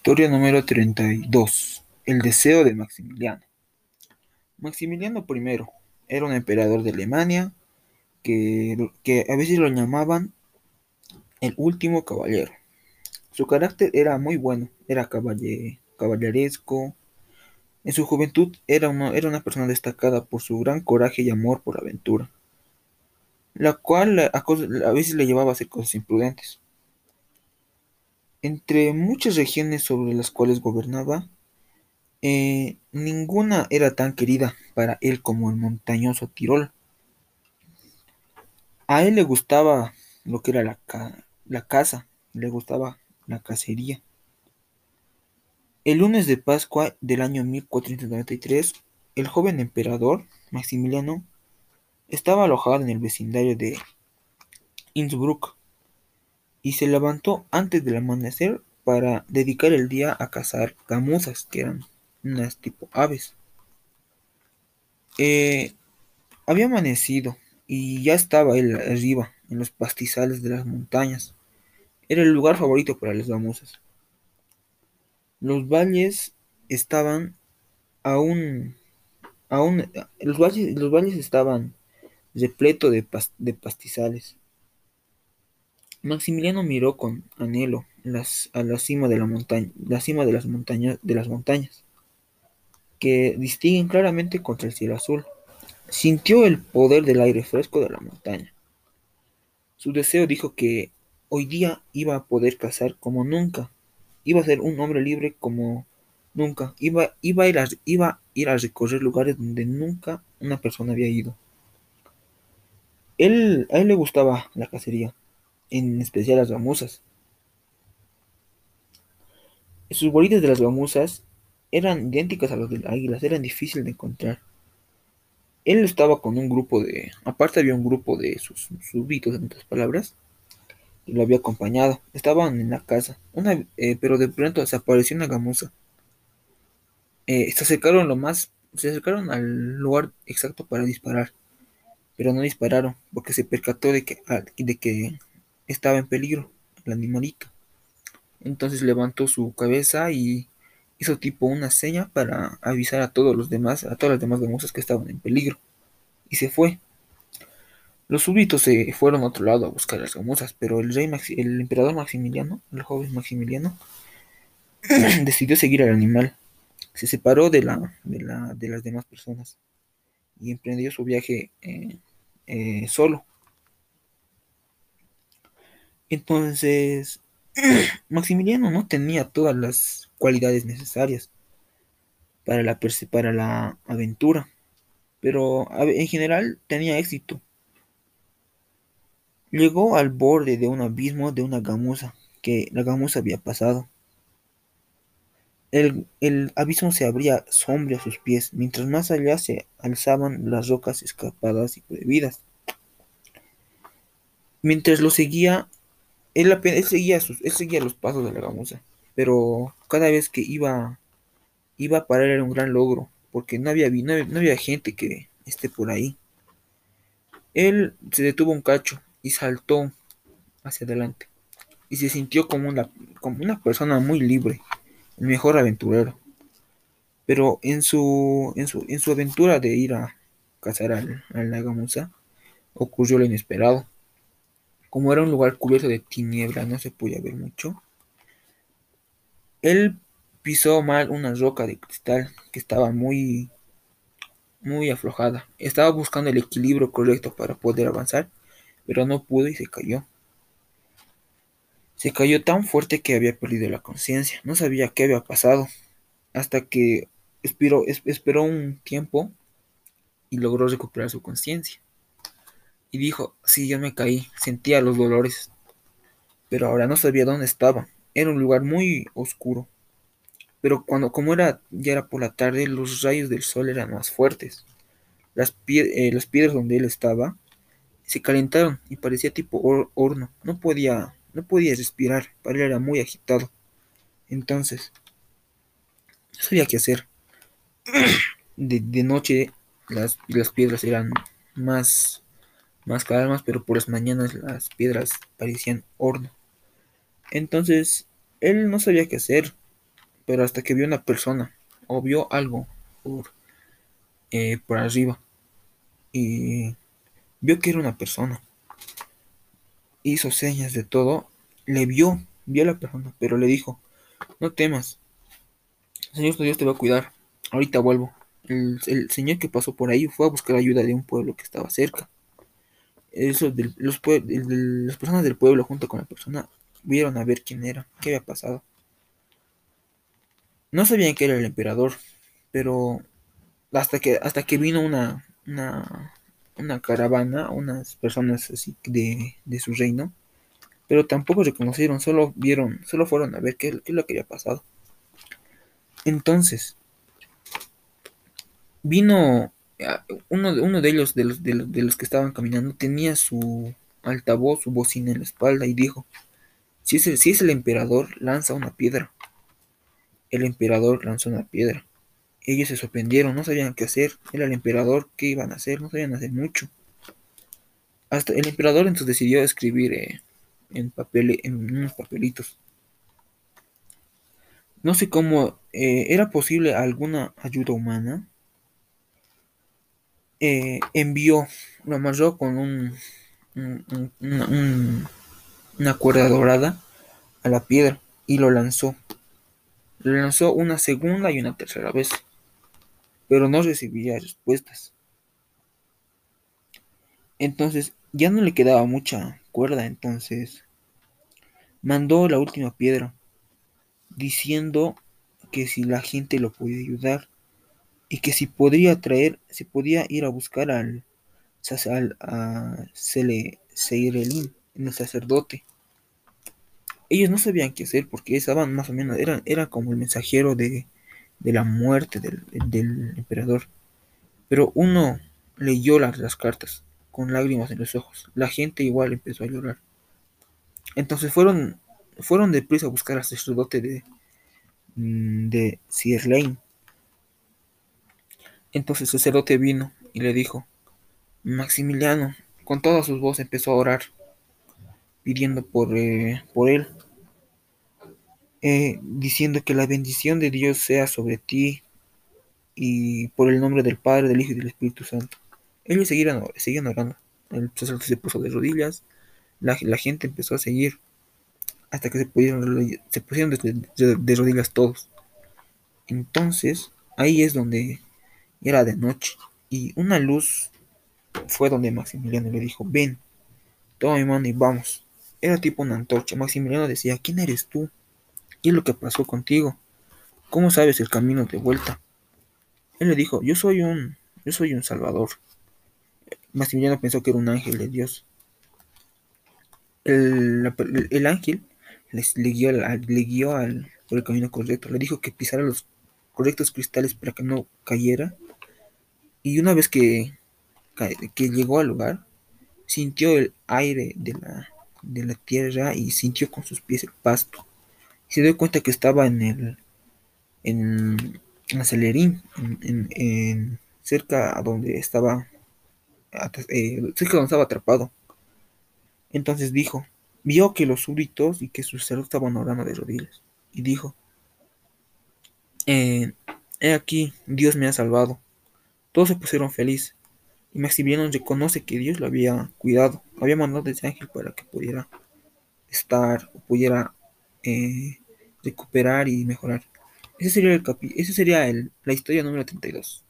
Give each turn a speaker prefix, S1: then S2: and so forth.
S1: Historia número 32. El deseo de Maximiliano. Maximiliano I era un emperador de Alemania que, a veces lo llamaban el último caballero. Su carácter era muy bueno, era caballeresco. En su juventud era una, era una persona destacada por su gran coraje y amor por la aventura, la cual a, a veces le llevaba a hacer cosas imprudentes. Entre muchas regiones sobre las cuales gobernaba, eh, ninguna era tan querida para él como el montañoso Tirol. A él le gustaba lo que era la, la caza, le gustaba la cacería. El lunes de Pascua del año 1493, el joven emperador Maximiliano estaba alojado en el vecindario de Innsbruck y se levantó antes del amanecer para dedicar el día a cazar gamuzas, que eran unas tipo aves. Eh, había amanecido y ya estaba él arriba, en los pastizales de las montañas. Era el lugar favorito para las gamuzas. Los valles estaban aún, aún los valles, los valles estaban repletos de, de pastizales. Maximiliano miró con anhelo a la cima de la montaña, la cima de las montañas, de las montañas, que distinguen claramente contra el cielo azul. Sintió el poder del aire fresco de la montaña. Su deseo dijo que hoy día iba a poder cazar como nunca, iba a ser un hombre libre como nunca, iba, iba, a, ir a, iba a ir a recorrer lugares donde nunca una persona había ido. Él, a él le gustaba la cacería, en especial las gamuzas. Sus bolitas de las gamuzas eran idénticas a los de las águilas, eran difíciles de encontrar. Él estaba con un grupo de, aparte había un grupo de sus súbditos, en otras palabras, y lo había acompañado. Estaban en la casa, una, eh, pero de pronto desapareció una gamuza. Eh, se acercaron lo más, se acercaron al lugar exacto para disparar, pero no dispararon porque se percató de que, de que estaba en peligro el animalito. Entonces levantó su cabeza y hizo tipo una seña para avisar a todos los demás, a todas las demás gamuzas que estaban en peligro. Y se fue. Los súbditos se fueron a otro lado a buscar a las gamuzas, pero el rey el emperador Maximiliano, el joven Maximiliano, decidió seguir al animal. Se separó de la, de, la, de las demás personas y emprendió su viaje eh, eh, solo. Entonces, Maximiliano no tenía todas las cualidades necesarias para la, para la aventura, pero en general tenía éxito. Llegó al borde de un abismo de una gamuza que la gamuza había pasado. El, el, abismo se abría sombrio a sus pies, mientras más allá se alzaban las rocas escapadas y prohibidas. Mientras lo seguía, él, seguía sus, los pasos de la gamuza, pero cada vez que iba, iba a parar era un gran logro, porque no había, no, había gente que esté por ahí. Él se detuvo un cacho y saltó hacia adelante, y se sintió como una, como una persona muy libre, el mejor aventurero. Pero en su, en su, en su aventura de ir a cazar a la gamuza, ocurrió lo inesperado. Como era un lugar cubierto de tiniebla, no se podía ver mucho. Él pisó mal una roca de cristal que estaba muy muy aflojada. Estaba buscando el equilibrio correcto para poder avanzar, pero no pudo y se cayó. Se cayó tan fuerte que había perdido la conciencia. No sabía qué había pasado. Hasta que esperó, esperó un tiempo y logró recuperar su conciencia y dijo, sí, yo me caí, sentía los dolores, pero ahora no sabía dónde estaba. Era un lugar muy oscuro. Pero cuando, como era, ya era por la tarde, los rayos del sol eran más fuertes. Las, eh, piedras donde él estaba se calentaron y parecía tipo horno. No podía, no podía respirar, para él era muy agitado. Entonces, no sabía qué hacer. De, noche las piedras eran más más calmas, pero por las mañanas las piedras parecían horno. Entonces, él no sabía qué hacer. pero hasta que vio una persona o vio algo por, eh, arriba y vio que era una persona. Hizo señas de todo, le vio, vio a la persona, pero le dijo, no temas, Señor Dios te va a cuidar, ahorita vuelvo. El, el, señor que pasó por ahí fue a buscar ayuda de un pueblo que estaba cerca. Eso de, los, de, las personas del pueblo junto con la persona vieron a ver quién era, qué había pasado. No sabían que era el emperador, pero hasta que hasta que vino una una, una caravana, unas personas así de, de, su reino, pero tampoco reconocieron, solo vieron, solo fueron a ver qué, qué es lo que había pasado. Entonces, vino uno, uno de ellos, de los, de, los, de los que estaban caminando, tenía su altavoz, su bocina en la espalda y dijo, si es, el, si es el emperador, lanza una piedra. El emperador lanzó una piedra. Ellos se sorprendieron, no sabían qué hacer. Era el emperador, ¿qué iban a hacer? No sabían hacer mucho. Hasta el emperador entonces decidió escribir eh, en, papel, en unos papelitos. No sé cómo eh, era posible alguna ayuda humana. Eh, envió, lo amarró con un, un, un, una, una cuerda dorada a la piedra y lo lanzó. Lo lanzó una segunda y una tercera vez, pero no recibía respuestas. Entonces ya no le quedaba mucha cuerda, entonces mandó la última piedra, diciendo que si la gente lo podía ayudar y que si podría traer, si podía ir a buscar al, a el sacerdote. Ellos no sabían qué hacer porque estaban más o menos, era, era como el mensajero de, de la muerte del, del, emperador. Pero uno leyó las, cartas con lágrimas en los ojos. La gente igual empezó a llorar. Entonces fueron, fueron deprisa a buscar al sacerdote de, de Sierlein. Entonces el sacerdote vino y le dijo, Maximiliano, con toda su voz empezó a orar, pidiendo por, eh, él, eh, diciendo que la bendición de Dios sea sobre ti y por el nombre del Padre, del Hijo y del Espíritu Santo. Ellos seguían, seguían orando. El sacerdote se puso de rodillas, la, gente empezó a seguir hasta que se, se pusieron de rodillas todos. Entonces, ahí es donde era de noche y una luz fue donde Maximiliano le dijo, ven, toma mi mano y vamos. Era tipo una antorcha. Maximiliano decía, ¿quién eres tú? ¿Qué es lo que pasó contigo? ¿Cómo sabes el camino de vuelta? Él le dijo, yo soy un, yo soy un salvador. Maximiliano pensó que era un ángel de Dios. El, el, el ángel les, le guió, le guió al, por el camino correcto. Le dijo que pisara los correctos cristales para que no cayera. Y una vez que, que llegó al lugar, sintió el aire de la, de la tierra y sintió con sus pies el pasto. Se dio cuenta que estaba en el en, Acelerín, en, cerca a donde estaba eh, cerca donde estaba atrapado. Entonces dijo, vio que los súbditos y que sus cerdos estaban orando de rodillas. Y dijo, eh, he aquí, Dios me ha salvado. Todos se pusieron felices. Y Maximiliano reconoce que Dios lo había cuidado, había mandado ese ángel para que pudiera estar, o pudiera eh, recuperar y mejorar. Ese sería, el capi ese sería el, la historia número 32.